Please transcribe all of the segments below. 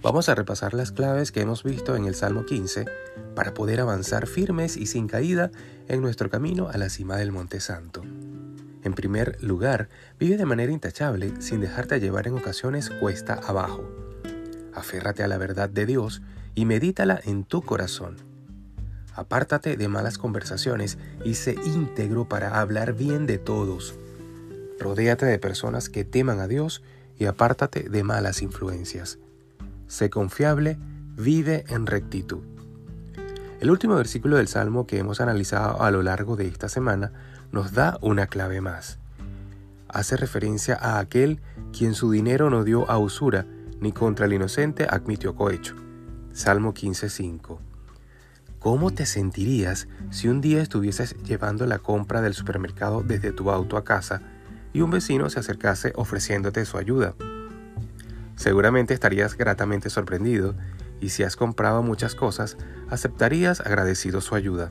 Vamos a repasar las claves que hemos visto en el Salmo 15 para poder avanzar firmes y sin caída en nuestro camino a la cima del Monte Santo. En primer lugar, vive de manera intachable sin dejarte llevar en ocasiones cuesta abajo. Aférrate a la verdad de Dios y medítala en tu corazón. Apártate de malas conversaciones y sé íntegro para hablar bien de todos. Rodéate de personas que teman a Dios y apártate de malas influencias. Sé confiable, vive en rectitud. El último versículo del Salmo que hemos analizado a lo largo de esta semana nos da una clave más. Hace referencia a aquel quien su dinero no dio a usura, ni contra el inocente admitió cohecho. Salmo 15.5. ¿Cómo te sentirías si un día estuvieses llevando la compra del supermercado desde tu auto a casa y un vecino se acercase ofreciéndote su ayuda? Seguramente estarías gratamente sorprendido y si has comprado muchas cosas, aceptarías agradecido su ayuda.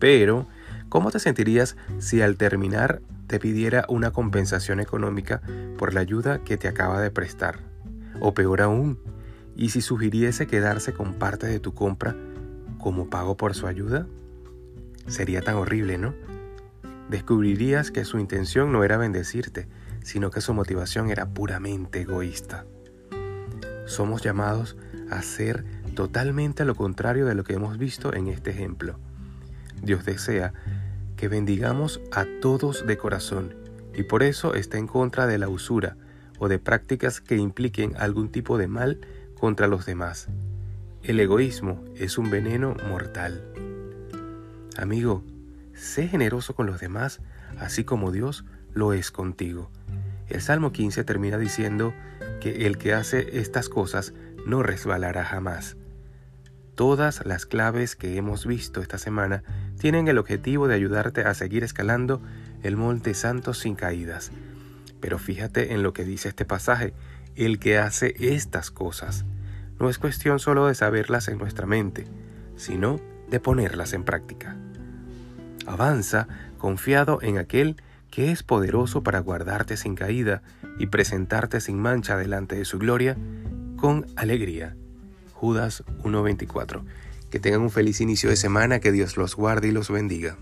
Pero, ¿cómo te sentirías si al terminar te pidiera una compensación económica por la ayuda que te acaba de prestar? O peor aún, ¿y si sugiriese quedarse con parte de tu compra como pago por su ayuda? Sería tan horrible, ¿no? Descubrirías que su intención no era bendecirte, sino que su motivación era puramente egoísta. Somos llamados a ser totalmente lo contrario de lo que hemos visto en este ejemplo. Dios desea que bendigamos a todos de corazón y por eso está en contra de la usura o de prácticas que impliquen algún tipo de mal contra los demás. El egoísmo es un veneno mortal. Amigo, sé generoso con los demás, así como Dios lo es contigo. El Salmo 15 termina diciendo que el que hace estas cosas no resbalará jamás. Todas las claves que hemos visto esta semana tienen el objetivo de ayudarte a seguir escalando el Monte Santo sin caídas. Pero fíjate en lo que dice este pasaje, el que hace estas cosas. No es cuestión solo de saberlas en nuestra mente, sino de ponerlas en práctica. Avanza confiado en aquel que es poderoso para guardarte sin caída y presentarte sin mancha delante de su gloria con alegría. Judas 1.24. Que tengan un feliz inicio de semana, que Dios los guarde y los bendiga.